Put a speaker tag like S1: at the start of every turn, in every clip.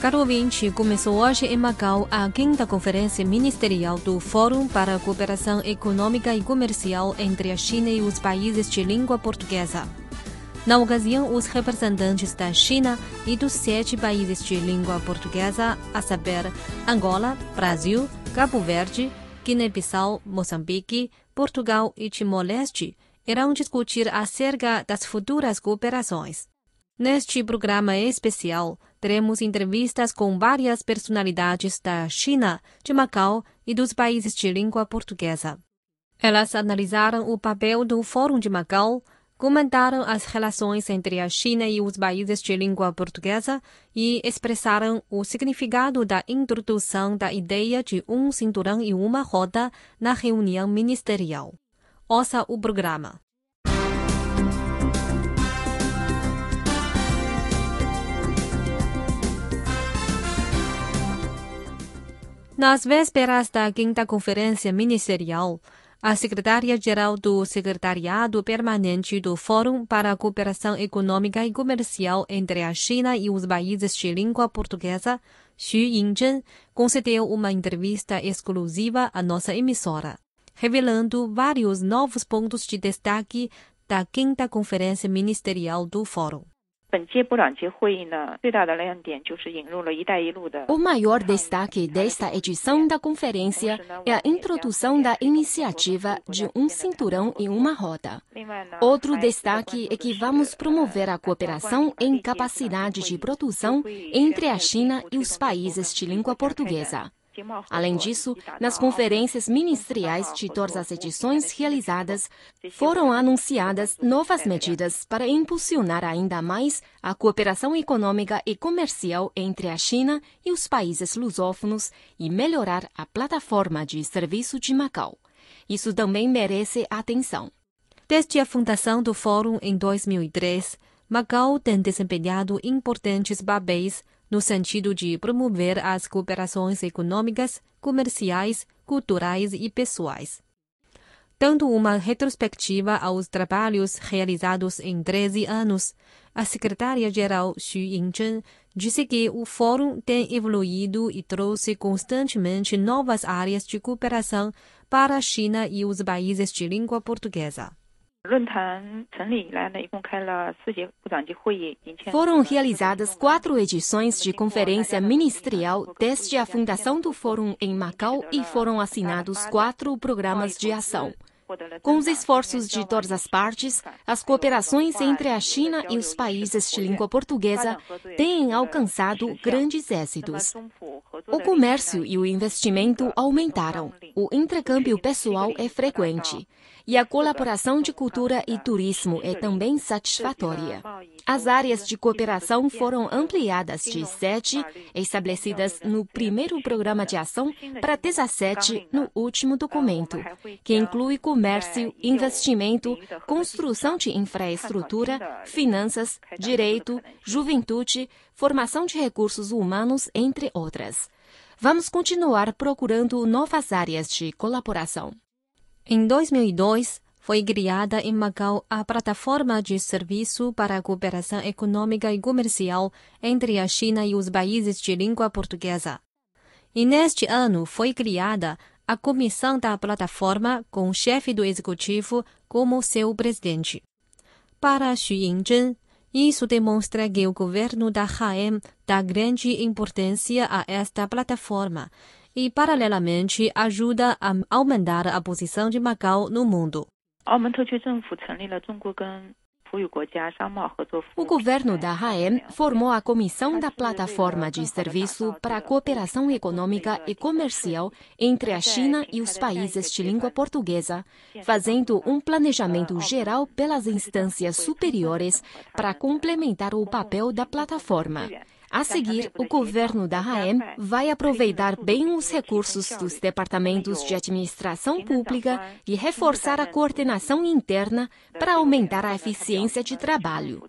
S1: Caro ouvinte, começou hoje em Macau a quinta conferência ministerial do Fórum para a Cooperação Econômica e Comercial entre a China e os países de língua portuguesa. Na ocasião, os representantes da China e dos sete países de língua portuguesa, a saber, Angola, Brasil, Cabo Verde, Guiné-Bissau, Moçambique, Portugal e Timor-Leste, irão discutir acerca das futuras cooperações. Neste programa especial, teremos entrevistas com várias personalidades da China, de Macau e dos países de língua portuguesa. Elas analisaram o papel do Fórum de Macau, comentaram as relações entre a China e os países de língua portuguesa e expressaram o significado da introdução da ideia de um cinturão e uma roda na reunião ministerial. Ouça o programa. Nas vésperas da quinta conferência ministerial, a secretária-geral do Secretariado Permanente do Fórum para a Cooperação Econômica e Comercial entre a China e os países de língua portuguesa, Xu Yingzhen, concedeu uma entrevista exclusiva à nossa emissora, revelando vários novos pontos de destaque da quinta conferência ministerial do Fórum.
S2: O maior destaque desta edição da conferência é a introdução da iniciativa de um cinturão e uma roda. Outro destaque é que vamos promover a cooperação em capacidade de produção entre a China e os países de língua portuguesa. Além disso, nas conferências ministeriais de todas as edições realizadas, foram anunciadas novas medidas para impulsionar ainda mais a cooperação econômica e comercial entre a China e os países lusófonos e melhorar a plataforma de serviço de Macau. Isso também merece atenção.
S1: Desde a fundação do Fórum em 2003, Macau tem desempenhado importantes papéis no sentido de promover as cooperações econômicas, comerciais, culturais e pessoais. Dando uma retrospectiva aos trabalhos realizados em 13 anos, a secretária-geral Xu Yingzhen disse que o fórum tem evoluído e trouxe constantemente novas áreas de cooperação para a China e os países de língua portuguesa.
S2: Foram realizadas quatro edições de conferência ministerial desde a fundação do Fórum em Macau e foram assinados quatro programas de ação. Com os esforços de todas as partes, as cooperações entre a China e os países de língua portuguesa têm alcançado grandes êxitos. O comércio e o investimento aumentaram, o intercâmbio pessoal é frequente e a colaboração de cultura e turismo é também satisfatória. As áreas de cooperação foram ampliadas de sete, estabelecidas no primeiro programa de ação, para 17 no último documento, que inclui comércio, investimento, construção de infraestrutura, finanças, direito, juventude, formação de recursos humanos, entre outras. Vamos continuar procurando novas áreas de colaboração.
S1: Em 2002, foi criada em Macau a Plataforma de Serviço para a Cooperação Econômica e Comercial entre a China e os países de língua portuguesa. E neste ano foi criada a comissão da plataforma com o chefe do executivo como seu presidente. Para Xu Yingzhen, isso demonstra que o governo da HM dá grande importância a esta plataforma e, paralelamente, ajuda a aumentar a posição de Macau no mundo.
S2: O governo da RAEM formou a Comissão da Plataforma de Serviço para a Cooperação Econômica e Comercial entre a China e os países de língua portuguesa, fazendo um planejamento geral pelas instâncias superiores para complementar o papel da plataforma. A seguir, o governo da RAEM vai aproveitar bem os recursos dos departamentos de administração pública e reforçar a coordenação interna para aumentar a eficiência de trabalho.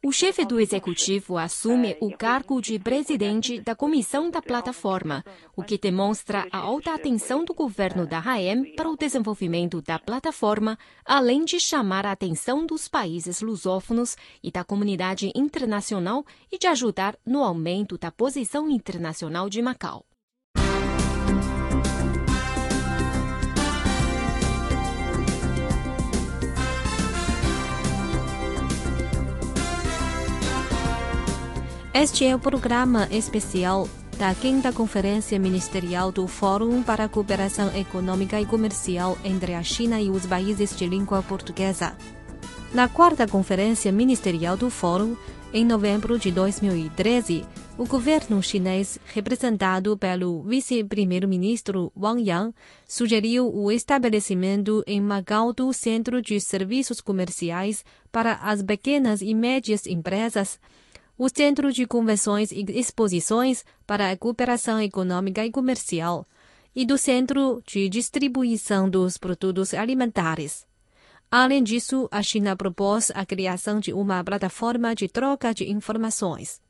S2: O chefe do executivo assume o cargo de presidente da comissão da plataforma, o que demonstra a alta atenção do governo da RAEM para o desenvolvimento da plataforma, além de chamar a atenção dos países lusófonos e da comunidade internacional e de ajudar no aumento da posição internacional de Macau.
S1: Este é o programa especial da quinta Conferência Ministerial do Fórum para a Cooperação Econômica e Comercial entre a China e os países de língua portuguesa. Na quarta Conferência Ministerial do Fórum, em novembro de 2013, o governo chinês, representado pelo vice-primeiro-ministro Wang Yang, sugeriu o estabelecimento em Macau do Centro de Serviços Comerciais para as pequenas e médias empresas o Centro de Convenções e Exposições para a Cooperação Econômica e Comercial e do Centro de Distribuição dos Produtos Alimentares. Além disso, a China propôs a criação de uma plataforma de troca de informações.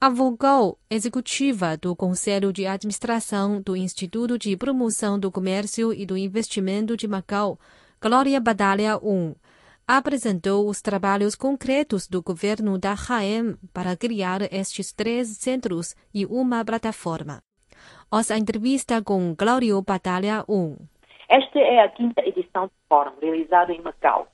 S1: A vogal executiva do Conselho de Administração do Instituto de Promoção do Comércio e do Investimento de Macau, Glória Badalha 1, apresentou os trabalhos concretos do governo da RAEM para criar estes três centros e uma plataforma. Ouça a entrevista com Glório Batalha 1.
S3: Esta é a quinta edição do fórum, realizado em Macau.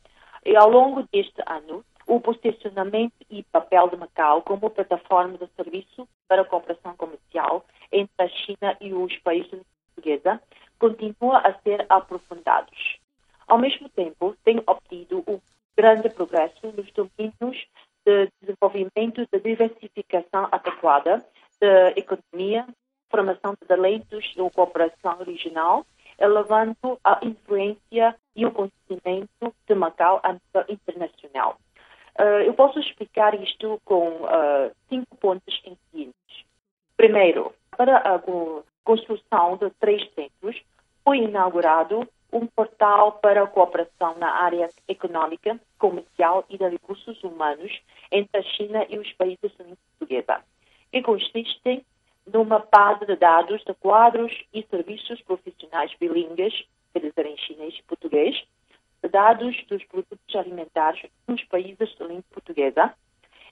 S3: E ao longo deste ano, o posicionamento e papel de Macau como plataforma de serviço para a cooperação comercial entre a China e os países portuguesa continua a ser aprofundados. Ao mesmo tempo, tem obtido um grande progresso nos domínios de desenvolvimento de diversificação adequada da economia, formação de talentos e cooperação regional, elevando a influência e o conhecimento de Macau a nível internacional. Uh, eu posso explicar isto com uh, cinco pontos em seguintes. Primeiro, para a construção de três centros, foi inaugurado um portal para a cooperação na área econômica, comercial e de recursos humanos entre a China e os países da língua portuguesa, que consiste numa base de dados de quadros e serviços profissionais bilíngues, quer dizer, em chinês e português, de dados dos produtos alimentares nos países da língua portuguesa,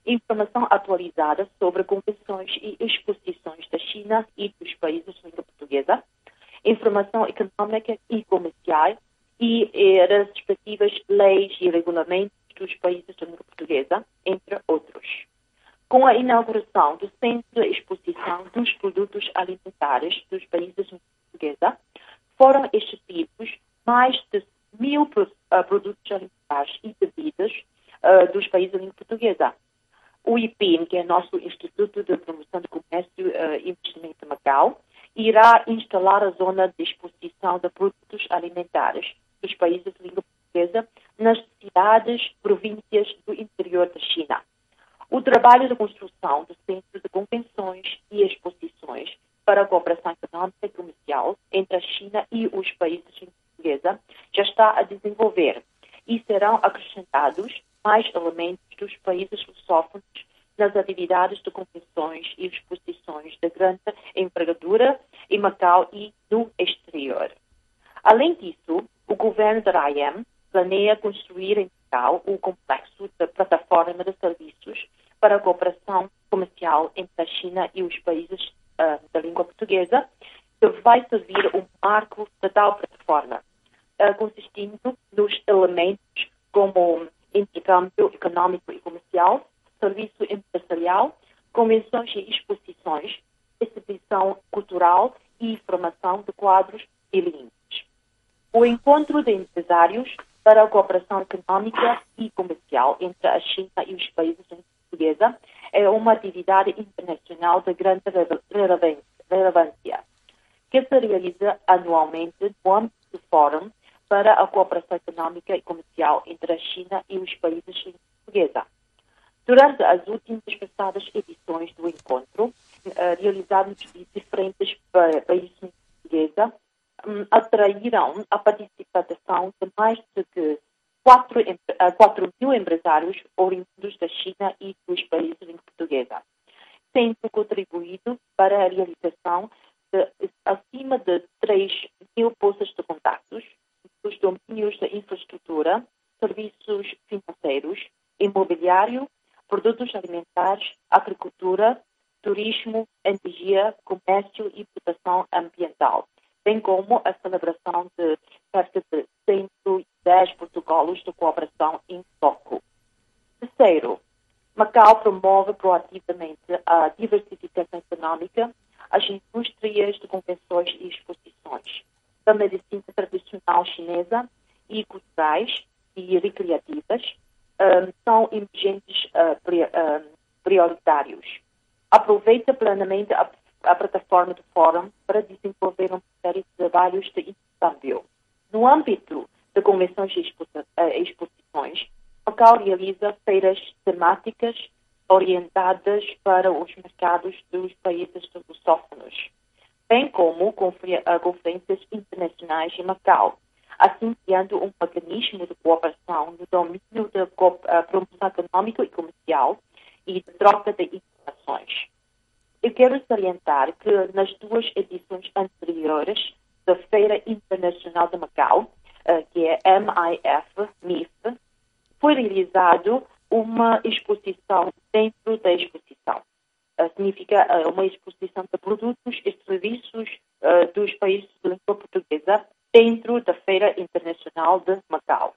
S3: informação atualizada sobre convenções e exposições da China e dos países da língua portuguesa, informação econômica e comercial e eh, as respectivas leis e regulamentos dos países da língua portuguesa, entre outros. Com a inauguração do Centro de Exposição dos Produtos Alimentares dos países portuguesa, foram exibidos mais de mil uh, produtos alimentares e bebidas uh, dos países língua portuguesa. O IPIM, que é nosso Instituto de Promoção do Comércio uh, e Investimento de Macau, irá instalar a zona de exposição de produtos alimentares dos países de língua portuguesa nas cidades, províncias do interior da China. O trabalho de construção do centro de convenções e exposições para a cooperação econômica e comercial entre a China e os países de portuguesa já está a desenvolver e serão acrescentados mais elementos dos países lusófonos nas atividades de convenções e exposições da grande envergadura em Macau e no exterior. Além disso, o governo da RAIEM planeia construir em Macau o complexo da plataforma de serviços para a cooperação comercial entre a China e os países uh, da língua portuguesa, que vai servir um marco da tal plataforma, uh, consistindo nos elementos como intercâmbio econômico e comercial, serviço empresarial, convenções e exposições, exibição cultural e formação de quadros bilíngues. O encontro de empresários para a cooperação econômica e comercial entre a China e os países portuguesa é uma atividade internacional de grande relevância, que se realiza anualmente no âmbito do Fórum para a Cooperação Econômica e Comercial entre a China e os países portuguesa. Durante as últimas passadas edições do encontro, uh, realizados de diferentes países portuguesa, um, atraíram a participação de mais de 4, 4 mil empresários oriundos da China e dos países em portuguesa, tendo contribuído para a realização de acima de 3 mil postos de contactos nos domínios da infraestrutura, serviços financeiros, imobiliário, produtos alimentares, agricultura, turismo, energia, comércio e proteção ambiental, bem como a celebração de cerca de 110 protocolos de cooperação em toco. Terceiro, Macau promove proativamente a diversificação econômica, as indústrias de convenções e exposições, da medicina tradicional chinesa e culturais e recreativas, um, são emergentes uh, prioritários aproveita plenamente a, a plataforma do Fórum para desenvolver uma série de trabalhos de intercâmbio. No âmbito de convenções e eh, exposições, Macau realiza feiras temáticas orientadas para os mercados dos países lusófonos, bem como eh, conferências internacionais em Macau, assim criando um mecanismo de cooperação no domínio da eh, promoção econômica e comercial e de troca de informações. Eu quero salientar que nas duas edições anteriores da Feira Internacional de Macau, eh, que é MIF, MIF, foi realizado uma exposição dentro da exposição. Uh, significa uh, uma exposição de produtos e serviços dos países de língua portuguesa dentro da Feira Internacional de Macau.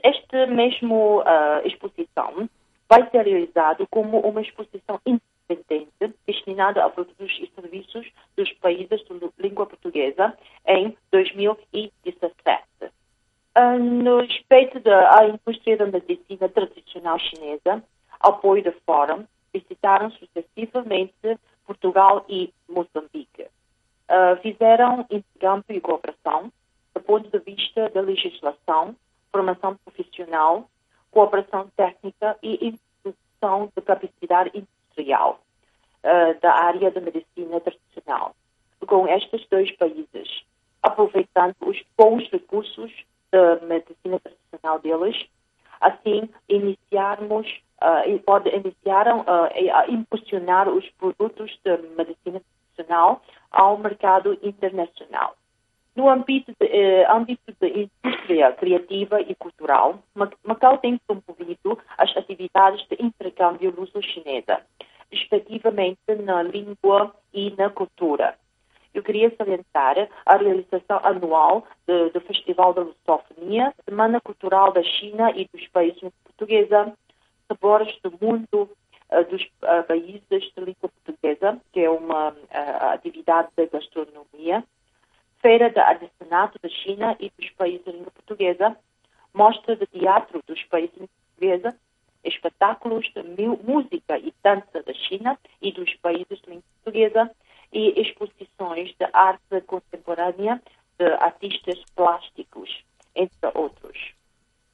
S3: Esta mesma exposição vai ser realizado como uma exposição independente destinada a produtos e serviços dos países de língua portuguesa em 2017. Uh, no respeito da indústria da medicina tradicional chinesa, apoio do Fórum, visitaram sucessivamente Portugal e Moçambique. Uh, fizeram intercâmbio e cooperação do ponto de vista da legislação, formação profissional, cooperação técnica e introdução de capacidade industrial uh, da área da medicina tradicional com estes dois países, aproveitando os bons recursos da medicina tradicional deles. Assim, iniciarmos uh, e pode iniciar uh, a impulsionar os produtos da medicina tradicional ao mercado internacional. No âmbito de, eh, âmbito de indústria criativa e cultural, Macau tem promovido as atividades de intercâmbio luso-chinesa, respectivamente na língua e na cultura. Eu queria salientar a realização anual do, do Festival da Lusofonia, Semana Cultural da China e dos países portuguesa, Sabores do Mundo uh, dos uh, países de língua portuguesa, que é uma uh, atividade da gastronomia, Feira de Artesanato da China e dos países de língua portuguesa, Mostra de Teatro dos países portuguesa, espetáculos de música e dança da China e dos países de língua portuguesa e exposições de arte contemporânea de artistas plásticos, entre outros.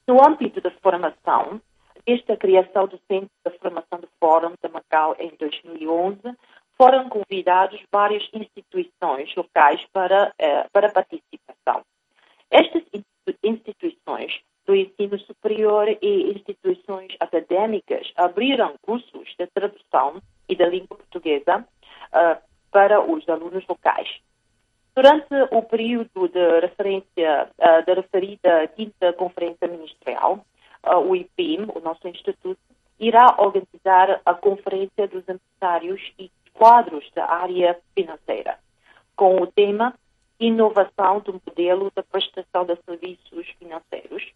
S3: No âmbito da formação, desde a criação do Centro de Formação do Fórum de Macau em 2011, foram convidados várias instituições locais para, eh, para participação. Estas instituições do ensino superior e instituições acadêmicas abriram cursos de tradução e da língua portuguesa uh, para os alunos locais. Durante o período de referência uh, da referida quinta Conferência Ministerial, uh, o IPIM, o nosso instituto, irá organizar a Conferência dos Empresários e Quadros da Área Financeira, com o tema Inovação do Modelo de Prestação de Serviços Financeiros,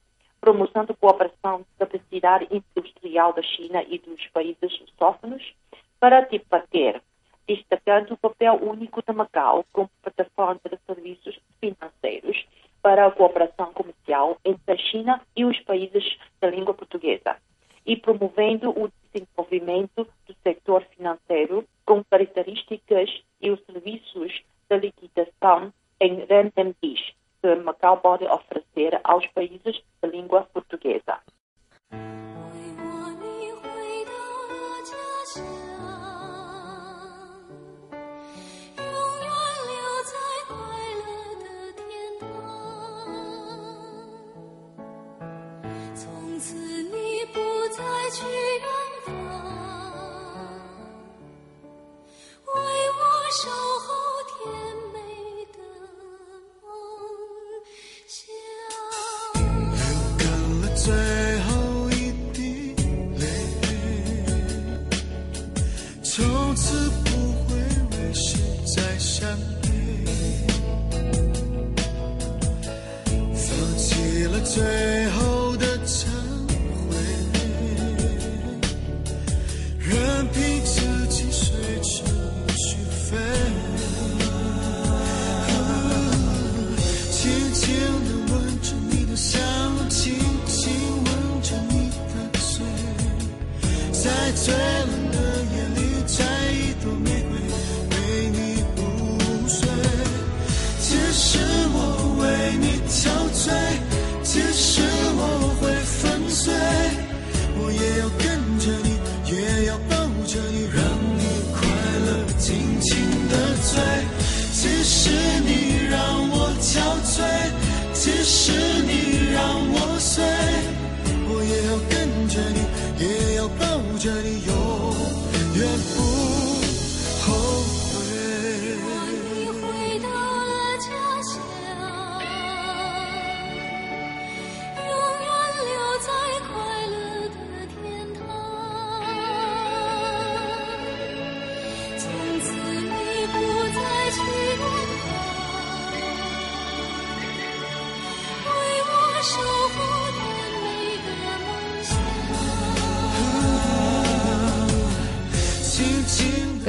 S3: promoção da cooperação da capacidade industrial da China e dos países lusófonos para debater, destacando o papel único de Macau como plataforma de serviços financeiros para a cooperação comercial entre a China e os países da língua portuguesa e promovendo o desenvolvimento do setor financeiro com características e os serviços de liquidação em renminbis que Macau pode oferecer aos países de língua portuguesa.
S4: show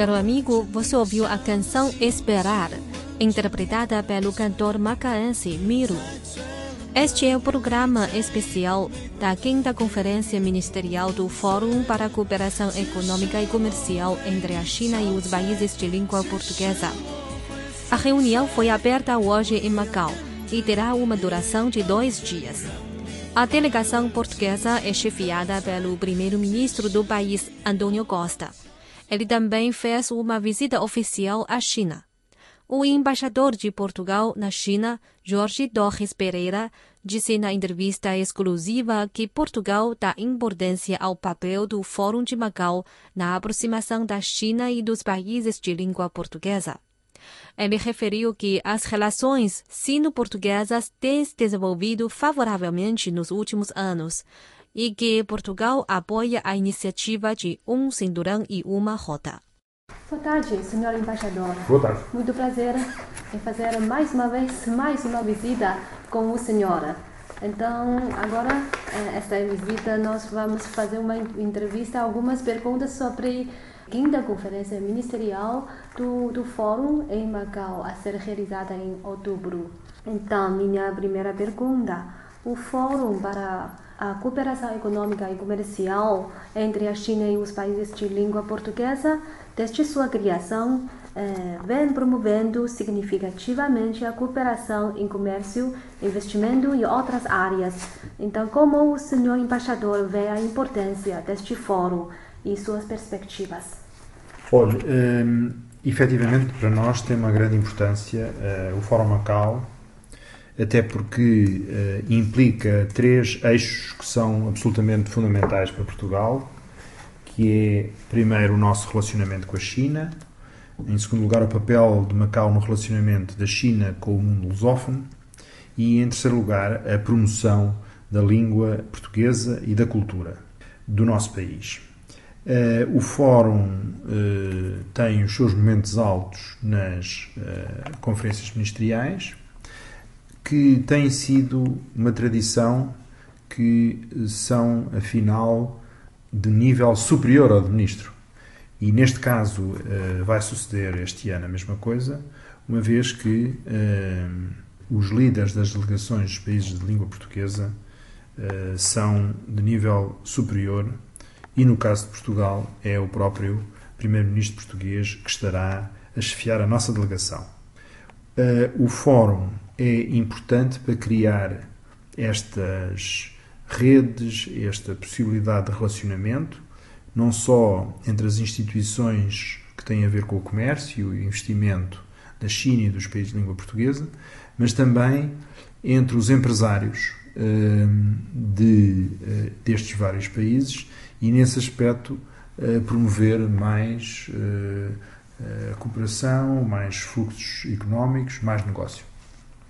S1: Caro amigo, você ouviu a canção Esperar, interpretada pelo cantor macaense Miro. Este é o programa especial da 5 Conferência Ministerial do Fórum para a Cooperação Econômica e Comercial entre a China e os países de língua portuguesa. A reunião foi aberta hoje em Macau e terá uma duração de dois dias. A delegação portuguesa é chefiada pelo primeiro-ministro do país, Antônio Costa. Ele também fez uma visita oficial à China. O embaixador de Portugal na China, Jorge Torres Pereira, disse na entrevista exclusiva que Portugal dá importância ao papel do Fórum de Macau na aproximação da China e dos países de língua portuguesa. Ele referiu que as relações sino-portuguesas têm se desenvolvido favoravelmente nos últimos anos e que Portugal apoia a iniciativa de um cinturão e uma rota.
S5: Boa tarde, senhor embaixador.
S6: Boa tarde.
S5: Muito prazer em fazer mais uma vez mais uma visita com o senhor. Então, agora, eh, esta visita, nós vamos fazer uma entrevista, algumas perguntas sobre quinta conferência ministerial do, do Fórum em Macau, a ser realizada em outubro. Então, minha primeira pergunta: o Fórum para a cooperação econômica e comercial entre a China e os países de língua portuguesa, desde sua criação, eh, vem promovendo significativamente a cooperação em comércio, investimento e outras áreas. Então, como o senhor embaixador vê a importância deste fórum e suas perspectivas?
S6: Olha, hum, efetivamente para nós tem uma grande importância eh, o Fórum Macau, até porque eh, implica três eixos que são absolutamente fundamentais para Portugal, que é, primeiro, o nosso relacionamento com a China, em segundo lugar, o papel de Macau no relacionamento da China com o mundo lusófono e, em terceiro lugar, a promoção da língua portuguesa e da cultura do nosso país. Eh, o Fórum eh, tem os seus momentos altos nas eh, conferências ministeriais, que tem sido uma tradição que são, afinal, de nível superior ao de ministro. E neste caso vai suceder este ano a mesma coisa, uma vez que os líderes das delegações dos países de língua portuguesa são de nível superior e, no caso de Portugal, é o próprio primeiro-ministro português que estará a chefiar a nossa delegação. o fórum é importante para criar estas redes, esta possibilidade de relacionamento, não só entre as instituições que têm a ver com o comércio e o investimento da China e dos países de língua portuguesa, mas também entre os empresários de, destes vários países e, nesse aspecto, promover mais a cooperação, mais fluxos económicos, mais negócio.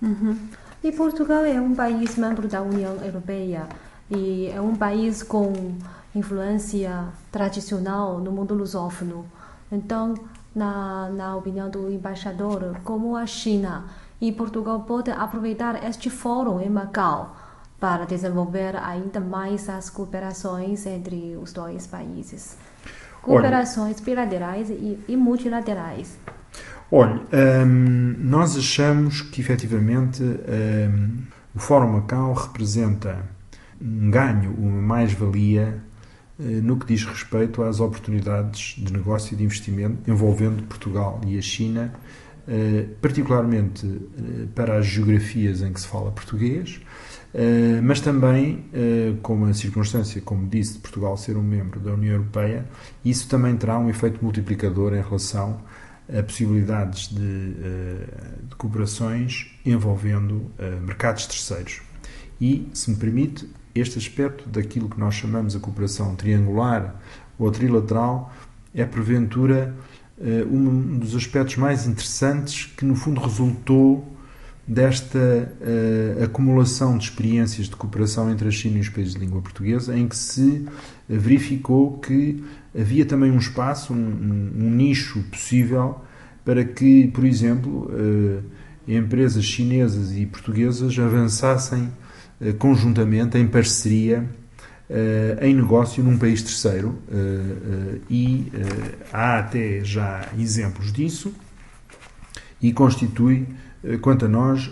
S5: Uhum. E Portugal é um país membro da União Europeia e é um país com influência tradicional no mundo lusófono. Então, na, na opinião do embaixador, como a China e Portugal podem aproveitar este fórum em Macau
S1: para desenvolver ainda mais as cooperações entre os dois países. Cooperações bilaterais e, e multilaterais.
S6: Olha, hum, nós achamos que efetivamente hum, o Fórum Macau representa um ganho, uma mais-valia eh, no que diz respeito às oportunidades de negócio e de investimento envolvendo Portugal e a China, eh, particularmente eh, para as geografias em que se fala português, mas também, com a circunstância, como disse, de Portugal ser um membro da União Europeia, isso também terá um efeito multiplicador em relação a possibilidades de, de cooperações envolvendo mercados terceiros. E, se me permite, este aspecto daquilo que nós chamamos a cooperação triangular ou trilateral é, porventura, eh, um dos aspectos mais interessantes que, no fundo, resultou desta uh, acumulação de experiências de cooperação entre a China e os países de língua portuguesa, em que se verificou que havia também um espaço, um, um, nicho possível para que, por exemplo, uh, empresas chinesas e portuguesas avançassem eh, conjuntamente, em parceria, em negócio num país terceiro. E há até já exemplos disso e constitui, quanto a nós,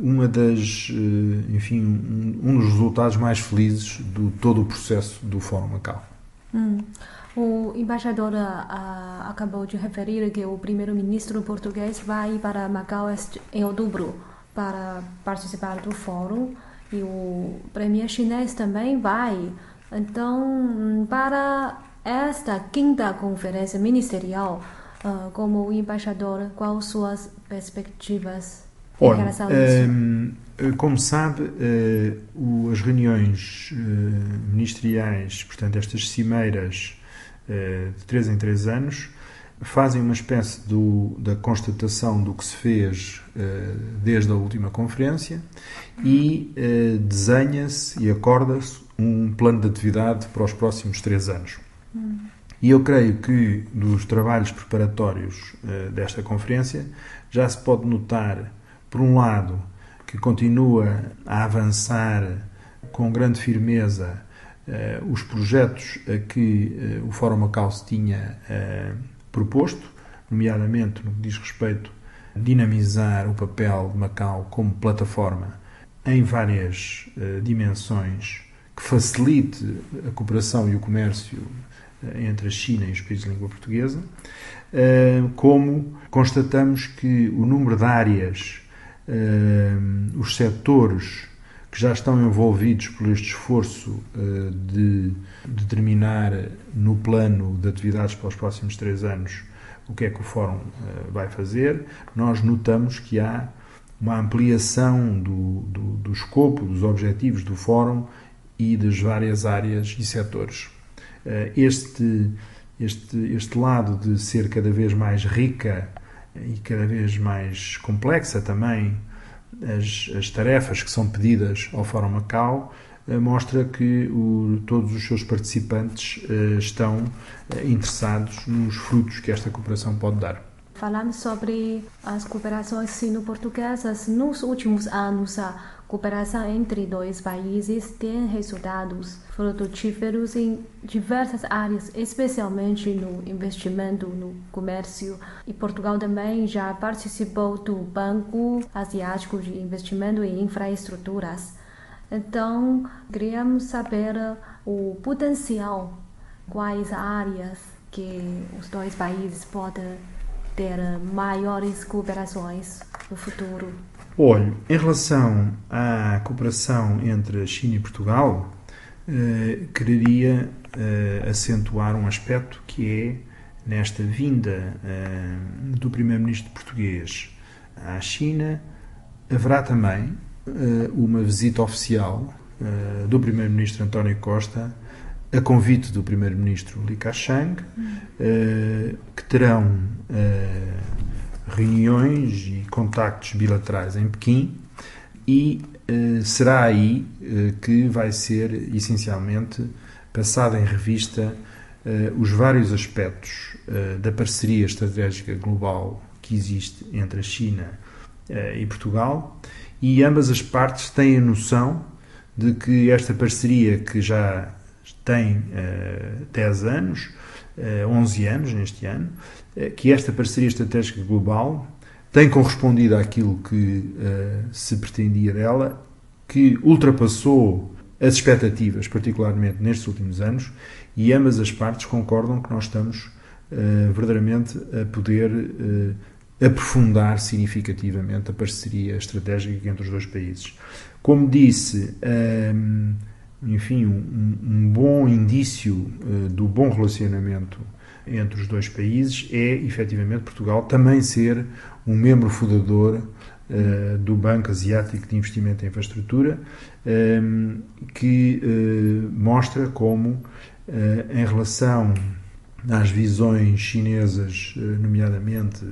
S6: uma das, enfim, um dos resultados mais felizes do todo o processo do Fórum Macau.
S1: Hum. O embaixador acabou de referir que o primeiro-ministro português vai para Macau em outubro para participar do fórum e o premier chinês também vai. Então, para esta quinta conferência ministerial, uh, como embaixador, quais suas perspectivas
S6: Olha, em relação a isso? Um, como sabe, uh, as reuniões uh, ministeriais, portanto, estas cimeiras de três em três anos, fazem uma espécie do, da constatação do que se fez desde a última conferência e desenha-se e acorda-se um plano de atividade para os próximos três anos. Hum. E eu creio que dos trabalhos preparatórios uh, desta conferência já se pode notar, por um lado, que continua a avançar com grande firmeza os projetos que o Fórum Macau se tinha proposto, nomeadamente no que diz respeito a dinamizar o papel de Macau como plataforma em várias dimensões que facilite a cooperação e o comércio entre a China e os países de língua portuguesa, uh, como constatamos que o número de áreas, os setores que já estão envolvidos por este esforço de determinar no plano de atividades para os próximos três anos o que é que o Fórum vai fazer, nós notamos que há uma ampliação do, do, do, escopo, dos objetivos do Fórum e das várias áreas e setores. Uh, este, este, este lado de ser cada vez mais rica e cada vez mais complexa também as, as tarefas que são pedidas ao Fórum Macau eh, mostra que o, todos os seus participantes uh, estão interessados nos frutos que esta cooperação pode dar.
S1: Falamos sobre as cooperações sino-portuguesas. Nos últimos anos, cooperação entre dois países tem resultados frutíferos em diversas áreas, especialmente no investimento no comércio. E Portugal também já participou do Banco Asiático de Investimento em Infraestruturas. Então, queríamos saber o potencial, quais áreas que os dois países podem ter maiores cooperações no futuro?
S6: Olha, em relação à cooperação entre a China e Portugal, eh, quereria eh, acentuar um aspecto que é nesta vinda eh, do primeiro-ministro português à China, haverá também eh, uma visita oficial eh, do primeiro-ministro António Costa a convite do primeiro-ministro Li Ka-shang, eh, que terão reuniões e contactos bilaterais em Pequim e eh, será aí que vai ser essencialmente passada em revista os vários aspectos da parceria estratégica global que existe entre a China e Portugal. E ambas as partes têm a noção de que esta parceria que já tem uh, 10 anos, 11 anos neste ano, uh, que esta parceria estratégica global tem correspondido àquilo que uh, se pretendia dela, que ultrapassou as expectativas, particularmente nestes últimos anos, e ambas as partes concordam que nós estamos verdadeiramente a poder aprofundar significativamente a parceria estratégica entre os dois países. Como disse, um, enfim, um, um, bom indício uh, do bom relacionamento entre os dois países é, efetivamente, Portugal também ser um membro fundador uh, do Banco Asiático de Investimento em Infraestrutura, um, que uh, mostra como, em relação às visões chinesas, nomeadamente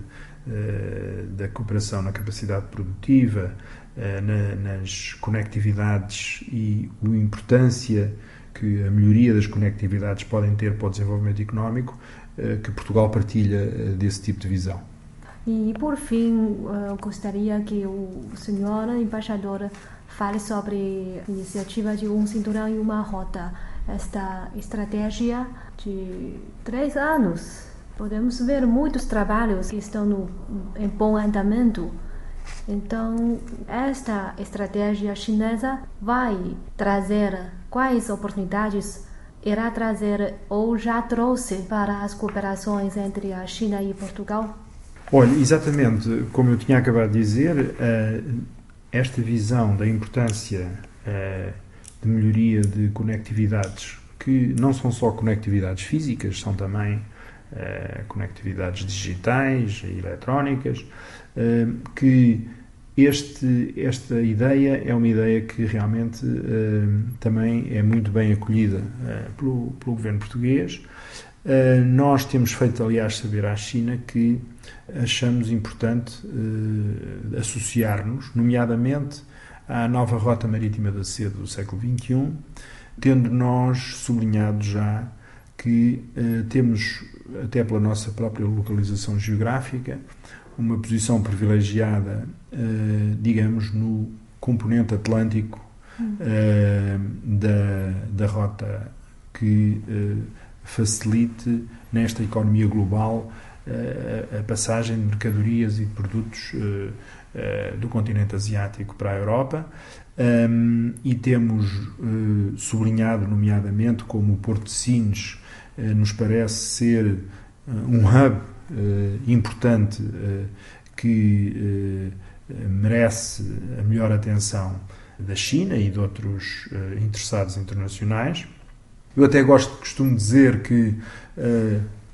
S6: da cooperação na capacidade produtiva, na, nas conectividades e a importância que a melhoria das conectividades podem ter para o desenvolvimento económico, que Portugal partilha desse tipo de visão.
S5: E por fim, gostaria que o senhor embaixador fale sobre a iniciativa de um cinturão e uma rota. Esta estratégia de três anos. Podemos ver muitos trabalhos que estão no, em bom andamento. Então, esta estratégia chinesa vai trazer quais oportunidades irá trazer ou já trouxe para as cooperações entre a China e Portugal?
S6: Olha, exatamente como eu tinha acabado de dizer, esta visão da importância de melhoria de conectividades, que não são só conectividades físicas, são também conectividades digitais e eletrónicas, que este, esta ideia é uma ideia que realmente uh, também é muito bem acolhida uh, pelo, pelo, governo português. Uh, nós temos feito, aliás, saber à China que achamos importante associar-nos, nomeadamente à nova rota marítima da seda do século XXI, tendo nós sublinhado já que temos, até pela nossa própria localização geográfica, uma posição privilegiada, uh, digamos, no componente atlântico uh, da, da rota que uh, facilite nesta economia global a passagem de mercadorias e de produtos do continente asiático para a Europa. Um, e temos sublinhado, nomeadamente, como o Porto de Sines nos parece ser um hub eh, importante eh, que eh, merece a melhor atenção da China e de outros interessados internacionais. Eu até gosto, costumo dizer que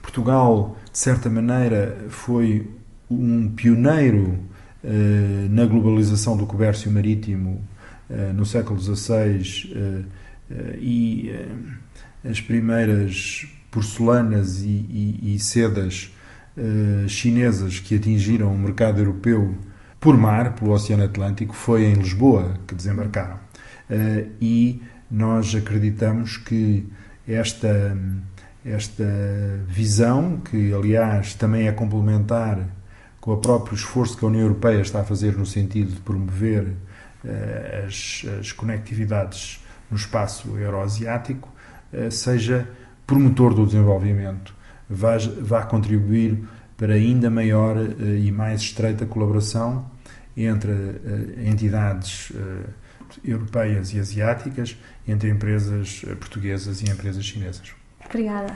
S6: Portugal, de certa maneira, foi um pioneiro na globalização do comércio marítimo no século XVI e as primeiras porcelanas e, e, e sedas eh, chinesas que atingiram o mercado europeu por mar, pelo Oceano Atlântico, foi em Lisboa que desembarcaram. Uh, e nós acreditamos que esta, esta visão, que aliás também é complementar com o próprio esforço que a União Europeia está a fazer no sentido de promover uh, as, as, conectividades no espaço euroasiático, seja promotor do desenvolvimento vá, vá contribuir para ainda maior eh, e mais estreita colaboração entre eh, entidades eh, europeias e asiáticas, entre empresas portuguesas e empresas chinesas.
S5: Obrigada.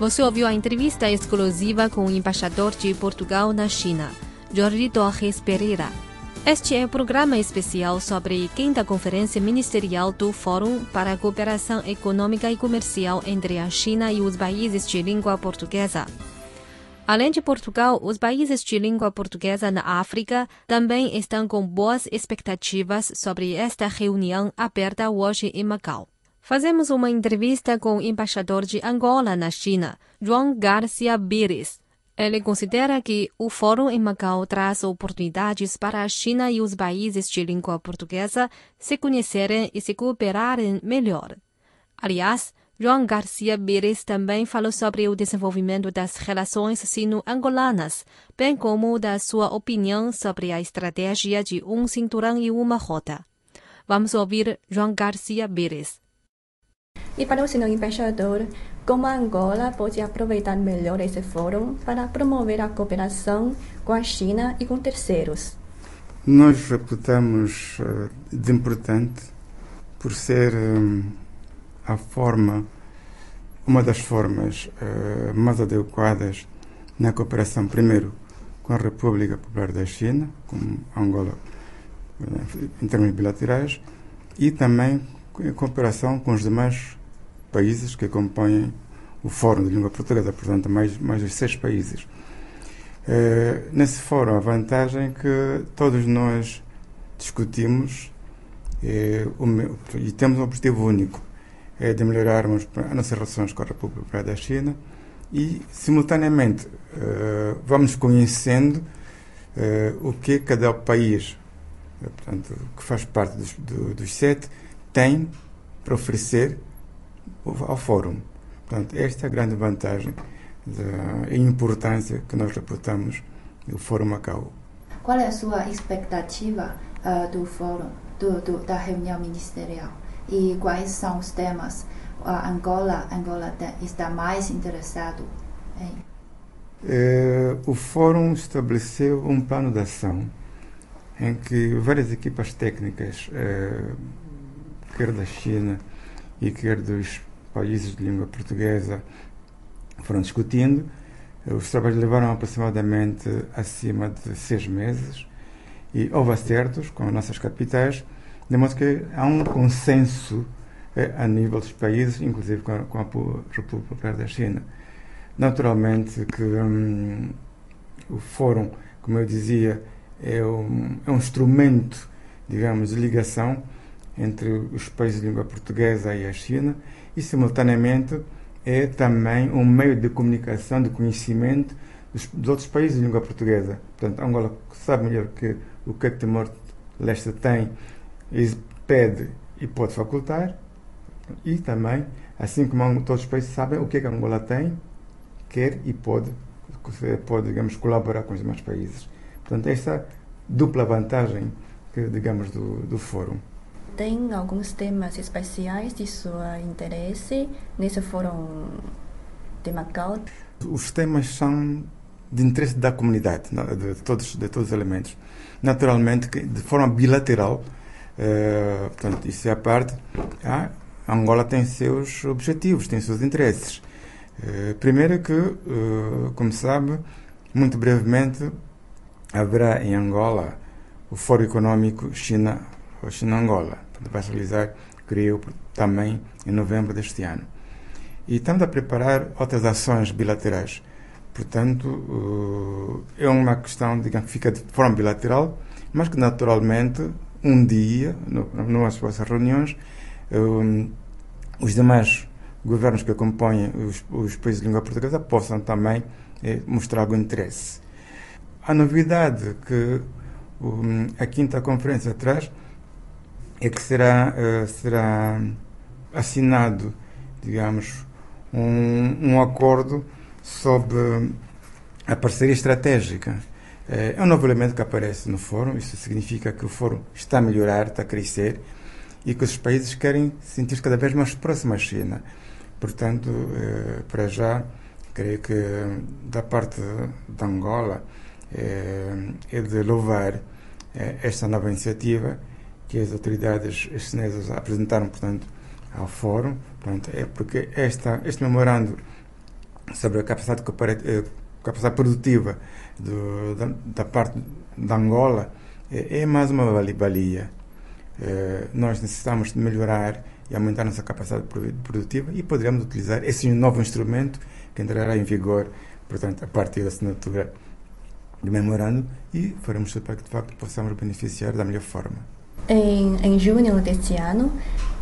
S1: Você ouviu a entrevista exclusiva com o embaixador de Portugal na China. Jorge Torres Pereira. Este é o programa especial sobre a quinta Conferência Ministerial do Fórum para a Cooperação Econômica e Comercial entre a China e os países de língua portuguesa. Além de Portugal, os países de língua portuguesa na África também estão com boas expectativas sobre esta reunião aberta hoje em Macau. Fazemos uma entrevista com o embaixador de Angola na China, João Garcia Bires. Ele considera que o Fórum em Macau traz oportunidades para a China e os países de língua portuguesa se conhecerem e se cooperarem melhor. Aliás, João Garcia Pires também falou sobre o desenvolvimento das relações sino-angolanas, bem como da sua opinião sobre a estratégia de um cinturão e uma rota. Vamos ouvir João Garcia Pires.
S7: E para o senhor embaixador, como Angola pode aproveitar melhor esse fórum para promover a cooperação com a China e com terceiros?
S8: Nós reputamos uh, de importante por ser um, a forma, uma das formas uh, mais adequadas na cooperação, primeiro com a República Popular da China, com Angola, em termos bilaterais, e também em cooperação com os demais países que compõem o Fórum de Língua Portuguesa, portanto, mais, mais de seis países. Uh, nesse fórum, a vantagem é que todos nós discutimos é, o, e temos um objetivo único, é de melhorarmos as nossas relações com a República da China e, simultaneamente, uh, vamos conhecendo o que cada país, portanto, que faz parte dos, do, dos sete, tem para oferecer ao Fórum. Portanto, esta é a grande vantagem e importância que nós reportamos do Fórum Macau.
S7: Qual é a sua expectativa uh, do Fórum, do, do, da reunião ministerial? E quais são os temas a Angola, Angola está mais interessado em?
S8: É, o Fórum estabeleceu um plano de ação em que várias equipas técnicas, é, quer da China e quer dos países de língua portuguesa, foram discutindo. Os trabalhos levaram aproximadamente acima de seis meses e houve acertos com as nossas capitais, de modo que há um consenso eh, a nível dos países, inclusive com a, com a República Popular da China. Naturalmente que hum, o Fórum, como eu dizia, é um, é um instrumento, digamos, de ligação entre os países de língua portuguesa e a China e, simultaneamente, é também um meio de comunicação, de conhecimento dos, dos outros países de língua portuguesa. Portanto, Angola sabe melhor que o que é Timor-Leste tem e pede e pode facultar, e também, assim como todos os países sabem o que é que Angola tem, quer e pode, pode digamos, colaborar com os demais países. Portanto, essa dupla vantagem que, digamos, do, do fórum
S7: tem alguns temas especiais de seu interesse nesse fórum de Macau?
S8: Os temas são de interesse da comunidade, de todos, de todos os elementos. Naturalmente, de forma bilateral, uh, portanto, isso é a parte, a Angola tem seus objetivos, tem seus interesses. Uh, primeiro que, uh, como sabe, muito brevemente haverá em Angola o Fórum Econômico China-Angola se realizar, creio, também em novembro deste ano. E estamos a preparar outras ações bilaterais. Portanto, eh, é uma questão, digamos, que fica de forma bilateral, mas que naturalmente, um dia, nas próximas reuniões, eh, os demais governos que acompanham os, os países de língua portuguesa possam também eh, mostrar algum interesse. A novidade que a quinta conferência traz é que será, uh, será assinado, digamos, um, um acordo sobre a parceria estratégica. Uh, é um novo elemento que aparece no fórum, isso significa que o fórum está a melhorar, está a crescer e que os países querem sentir-se cada vez mais próximos à China. Portanto, uh, para já, creio que da parte de Angola é de louvar esta nova iniciativa que as autoridades chinesas apresentaram, portanto, ao Fórum. Portanto, é porque esta, este memorando sobre a capacidade, eh, capacidade produtiva do, da, da, parte da Angola é, é mais uma valia. É, nós necessitamos de melhorar e aumentar nossa capacidade produtiva e poderemos utilizar esse novo instrumento que entrará em vigor, portanto, a partir da assinatura do memorando e faremos para que, de facto, possamos beneficiar da melhor forma.
S7: Em, em junho deste ano,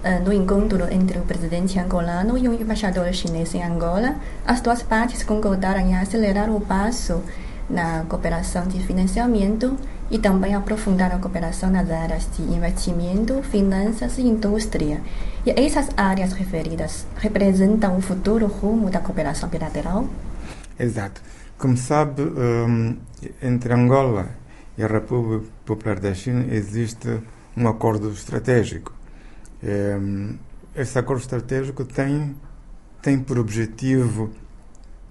S7: uh, no encontro entre o presidente angolano e o embaixador chinês em Angola, as duas partes concordaram em acelerar o passo na cooperação de financiamento
S9: e também aprofundar a cooperação nas áreas de investimento, finanças e indústria. E essas áreas referidas representam o futuro rumo da cooperação bilateral?
S8: Exato. Como sabe, um, entre Angola e a República Popular da China existe um acordo estratégico. Um, esse acordo estratégico tem, tem por objetivo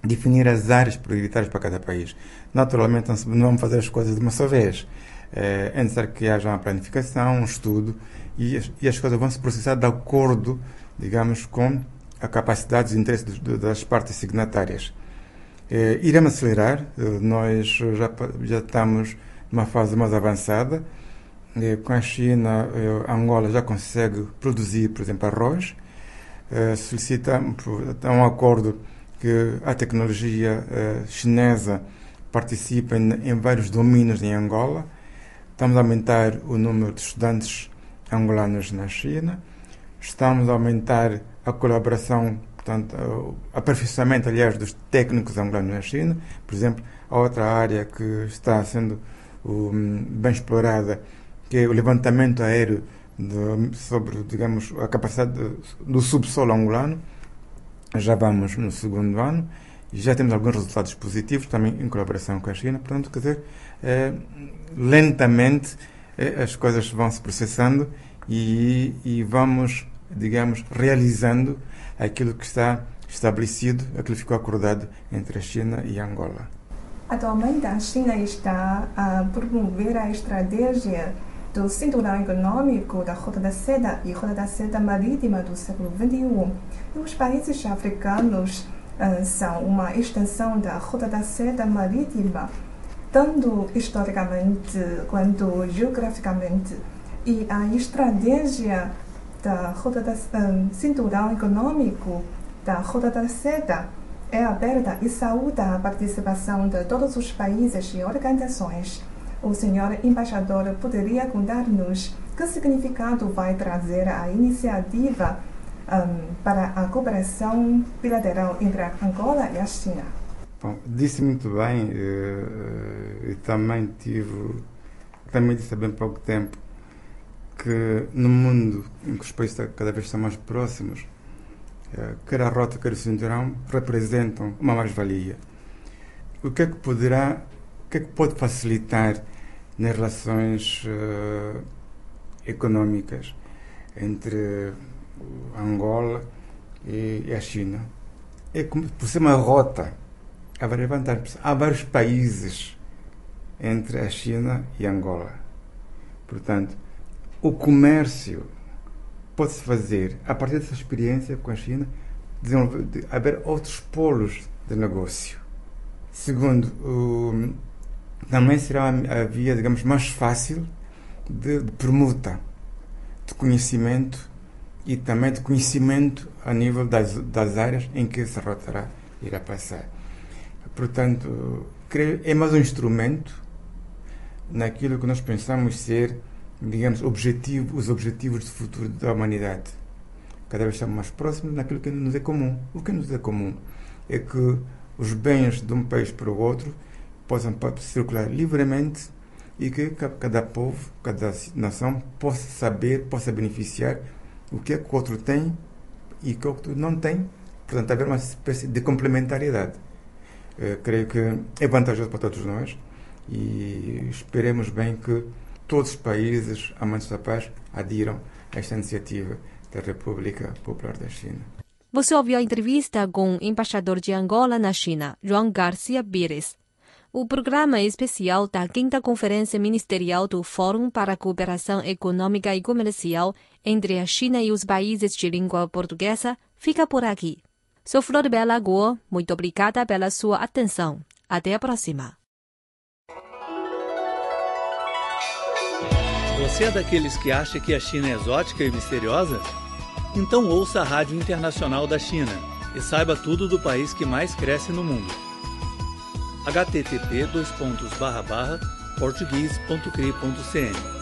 S8: definir as áreas prioritárias para cada país. Naturalmente, não vamos fazer as coisas de uma só vez. É, é necessário que haja uma planificação, um estudo, e as, e as coisas vão se processar de acordo, digamos, com a capacidade e interesses das partes signatárias. É, iremos acelerar, eh, nós já, já estamos numa fase mais avançada. Com a China, a Angola já consegue produzir, por exemplo, arroz. solicita um acordo que a tecnologia chinesa participa em, vários domínios em Angola. Estamos a aumentar o número de estudantes angolanos na China. Estamos a aumentar a colaboração portanto, o aperfeiçoamento, aliás, dos técnicos angolanos na China. Por exemplo, a outra área que está sendo um, bem explorada, que é o levantamento aéreo de, sobre, digamos, a capacidade de, do subsolo angolano. Já vamos no segundo ano e já temos alguns resultados positivos, também em colaboração com a China. Portanto, quer dizer, é, lentamente é, as coisas vão se processando e, e vamos, digamos, realizando aquilo que está estabelecido, aquilo que ficou acordado entre a China e a Angola.
S10: Atualmente, a China está a promover a estratégia do cinturão econômico da Rota da Seda e Rota da Seda Marítima do século XXI. E os países africanos uh, são uma extensão da Rota da Seda Marítima, tanto historicamente quanto geograficamente. E a estratégia da Roda da um, Cinturão Econômico da Roda da Seda é aberta e saúda a participação de todos os países e organizações. O senhor embaixador poderia contar-nos que significado vai trazer a iniciativa um, para a cooperação bilateral entre a Angola e a China?
S8: Bom, disse muito bem eh, e também tive, também disse há bem pouco tempo que no mundo em que os países cada vez estão mais próximos, eh, quer a rota, quer o cinturão, representam uma mais-valia. O que é que poderá, o que é que pode facilitar nas relações uh, económicas entre Angola e, e, a China? É como, por ser uma rota, há várias vantagens. Há vários países entre a China e Angola. Portanto, o comércio pode-se fazer a partir dessa experiência com a China, desenvolver, de haver outros polos de negócio. Segundo, um, também será a via, digamos, mais fácil de, permuta de conhecimento e também de conhecimento a nível das, das áreas em que essa rota irá passar. Portanto, é mais um instrumento naquilo que nós pensamos ser digamos, objetivo, os objetivos de futuro da humanidade. Cada vez estamos mais próximos daquilo que nos é comum. O que nos é comum é que os bens de um país para o outro possam circular livremente e que cada povo, cada nação possa saber, possa beneficiar o que é que o outro tem e que o outro não tem. Portanto, haver uma espécie de complementariedade. Eu eh, creio que é vantajoso para todos nós e esperemos bem que todos os países amantes da paz adiram a esta iniciativa da República Popular da China.
S1: Você ouviu a entrevista com o embaixador de Angola na China, João Garcia Pires. O programa especial da quinta Conferência Ministerial do Fórum para a Cooperação Econômica e Comercial entre a China e os países de língua portuguesa fica por aqui. Sou Flor Bela Guo, muito obrigada pela sua atenção. Até a próxima.
S11: Você é daqueles que acha que a China é exótica e misteriosa? Então ouça a Rádio Internacional da China e saiba tudo do país que mais cresce no mundo. Http português.cri.cn